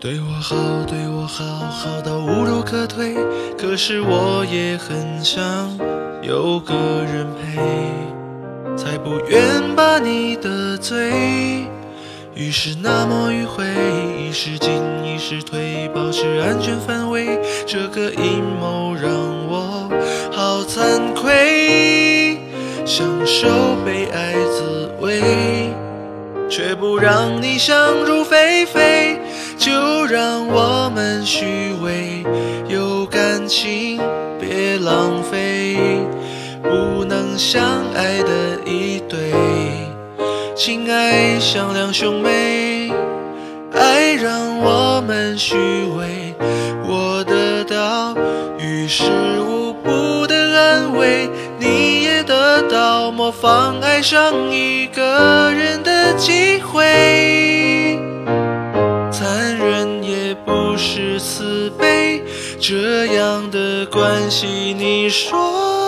对我好，对我好，好到无路可退。可是我也很想有个人陪，才不愿把你得罪。于是那么迂回，一时进，一时退，保持安全范围。这个阴谋让我好惭愧，享受被爱滋味，却不让你想入非非。让我们虚伪，有感情别浪费，不能相爱的一对，亲爱像两兄妹，爱让我们虚伪，我得到于事无补的安慰，你也得到模仿爱上一个人的机。也不是慈悲，这样的关系，你说